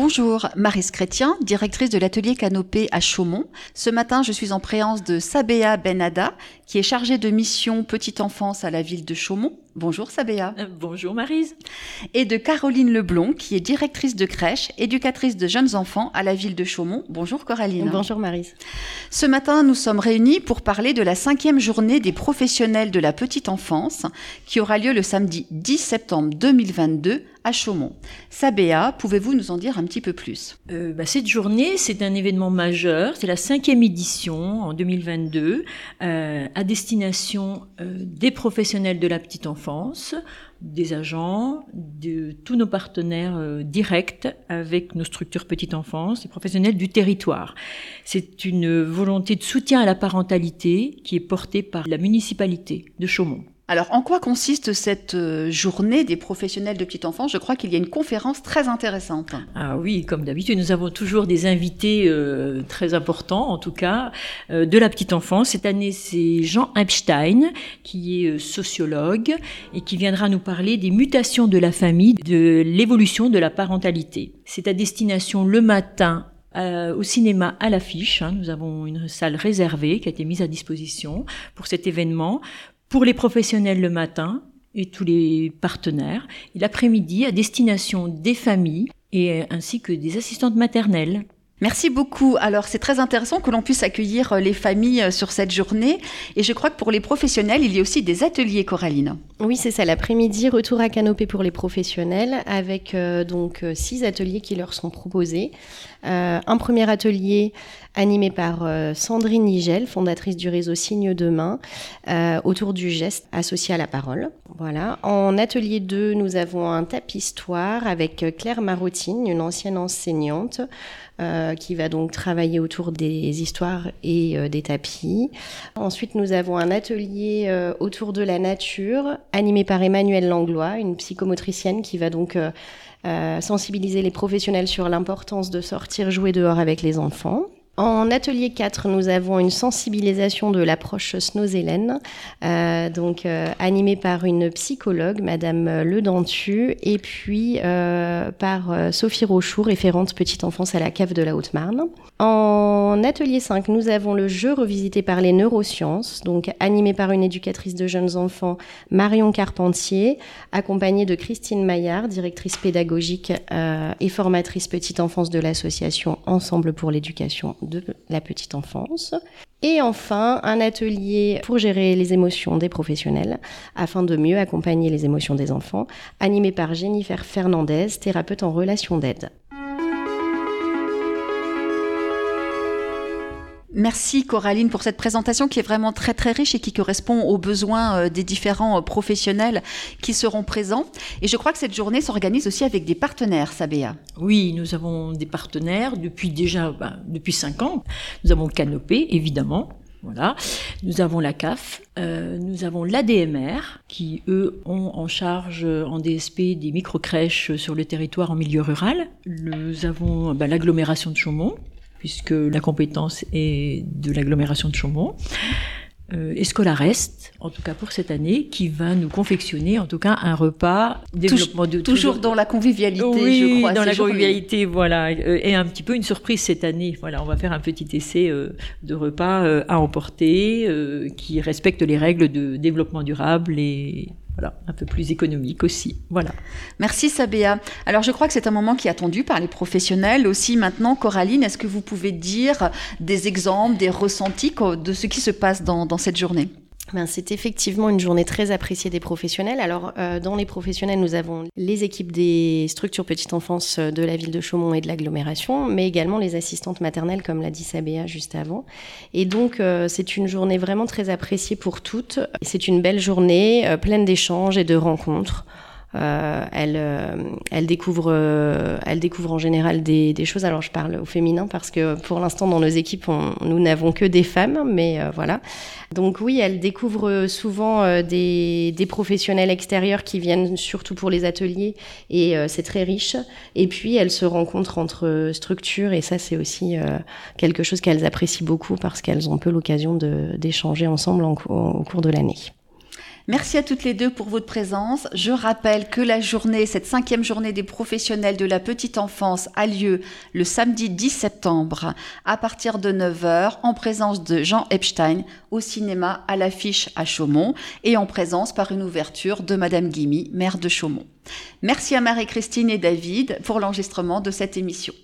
Bonjour, Marise Chrétien, directrice de l'atelier Canopée à Chaumont. Ce matin, je suis en préance de Sabéa Benada, qui est chargée de mission petite enfance à la ville de Chaumont. Bonjour Sabéa. Euh, bonjour Marise. Et de Caroline Leblon, qui est directrice de crèche, éducatrice de jeunes enfants à la ville de Chaumont. Bonjour Coraline. Bonjour Marise. Ce matin, nous sommes réunis pour parler de la cinquième journée des professionnels de la petite enfance, qui aura lieu le samedi 10 septembre 2022 à Chaumont. Sabéa, pouvez-vous nous en dire un petit peu plus? Euh, bah, Cette journée, c'est un événement majeur. C'est la cinquième édition en 2022 euh, à destination des professionnels de la petite enfance des agents, de tous nos partenaires euh, directs avec nos structures petite enfance et professionnels du territoire. C'est une volonté de soutien à la parentalité qui est portée par la municipalité de Chaumont. Alors, en quoi consiste cette euh, journée des professionnels de petite enfance Je crois qu'il y a une conférence très intéressante. Ah oui, comme d'habitude, nous avons toujours des invités euh, très importants, en tout cas, euh, de la petite enfance. Cette année, c'est Jean Epstein, qui est sociologue et qui viendra nous parler des mutations de la famille, de l'évolution de la parentalité. C'est à destination le matin au cinéma à l'affiche. Hein. Nous avons une salle réservée qui a été mise à disposition pour cet événement pour les professionnels le matin et tous les partenaires, et l'après-midi à destination des familles et ainsi que des assistantes maternelles. Merci beaucoup. Alors c'est très intéressant que l'on puisse accueillir euh, les familles euh, sur cette journée et je crois que pour les professionnels, il y a aussi des ateliers Coraline. Oui, c'est ça l'après-midi retour à canopée pour les professionnels avec euh, donc six ateliers qui leur sont proposés. un premier atelier animé par Sandrine Nigel, fondatrice du réseau Signe Demain, autour du geste associé à la parole. Voilà. En atelier 2, nous avons un tapis histoire avec Claire Marotine, une ancienne enseignante euh, qui va donc travailler autour des histoires et euh, des tapis. Ensuite, nous avons un atelier euh, autour de la nature, animé par Emmanuelle Langlois, une psychomotricienne qui va donc sensibiliser les professionnels sur l'importance de sortir jouer dehors avec les enfants. En atelier 4, nous avons une sensibilisation de l'approche Snozelen, euh, donc euh, animée par une psychologue, Madame Ledentu, et puis euh, par euh, Sophie Rochoux, référente petite enfance à la cave de la Haute-Marne. En atelier 5, nous avons le jeu revisité par les neurosciences, donc animé par une éducatrice de jeunes enfants, Marion Carpentier, accompagnée de Christine Maillard, directrice pédagogique et formatrice petite enfance de l'association Ensemble pour l'éducation de la petite enfance. Et enfin, un atelier pour gérer les émotions des professionnels afin de mieux accompagner les émotions des enfants, animé par Jennifer Fernandez, thérapeute en relation d'aide. Merci Coraline pour cette présentation qui est vraiment très très riche et qui correspond aux besoins euh, des différents euh, professionnels qui seront présents. Et je crois que cette journée s'organise aussi avec des partenaires, Sabéa. Oui, nous avons des partenaires depuis déjà ben, depuis cinq ans. Nous avons Canopé, évidemment. Voilà. Nous avons la CAF, euh, nous avons l'ADMR, qui eux ont en charge en DSP des micro-crèches sur le territoire en milieu rural. Nous avons ben, l'agglomération de Chaumont, puisque la compétence est de l'agglomération de Chaumont. Euh, Escolarest, en tout cas pour cette année, qui va nous confectionner en tout cas un repas développement de toujours, dans la convivialité, je crois. dans la convivialité, voilà, euh, et un petit peu une surprise cette année. Voilà, on va faire un petit essai euh, de repas euh, à emporter qui respecte les règles de développement durable et voilà, un peu plus économique aussi. Voilà. Merci Sabéa. Alors je crois que c'est un moment qui est attendu par les professionnels aussi. Maintenant, Coraline, est-ce que vous pouvez dire des exemples, des ressentis de ce qui se passe dans cette journée? Ben, c'est effectivement une journée très appréciée des professionnels. Alors, euh, dans les professionnels, nous avons les équipes des structures petite enfance de la ville de Chaumont et de l'agglomération, mais également les assistantes maternelles, comme l'a dit Sabéa juste avant. Et donc, euh, c'est une journée vraiment très appréciée pour toutes. C'est une belle journée, euh, pleine d'échanges et de rencontres. Euh, elle, euh, elle découvre, euh, elle découvre en général des, des, choses. Alors je parle au féminin parce que pour l'instant dans nos équipes, on, nous n'avons que des femmes, mais voilà. Donc oui, elle découvre souvent des, des, professionnels extérieurs qui viennent surtout pour les ateliers et c'est très riche. Et puis elle se rencontre entre structures et ça c'est aussi quelque chose qu'elles apprécient beaucoup parce qu'elles ont peu l'occasion d'échanger ensemble en, au cours de l'année. Merci à toutes les deux pour votre présence. Je rappelle que la journée, cette cinquième journée des professionnels de la petite enfance a lieu le samedi 10 septembre à partir de 9h en présence de Jean Epstein au cinéma à l'affiche à Chaumont et en présence par une ouverture de Madame Guimy, maire de Chaumont. Merci à Marie-Christine et David pour l'enregistrement de cette émission.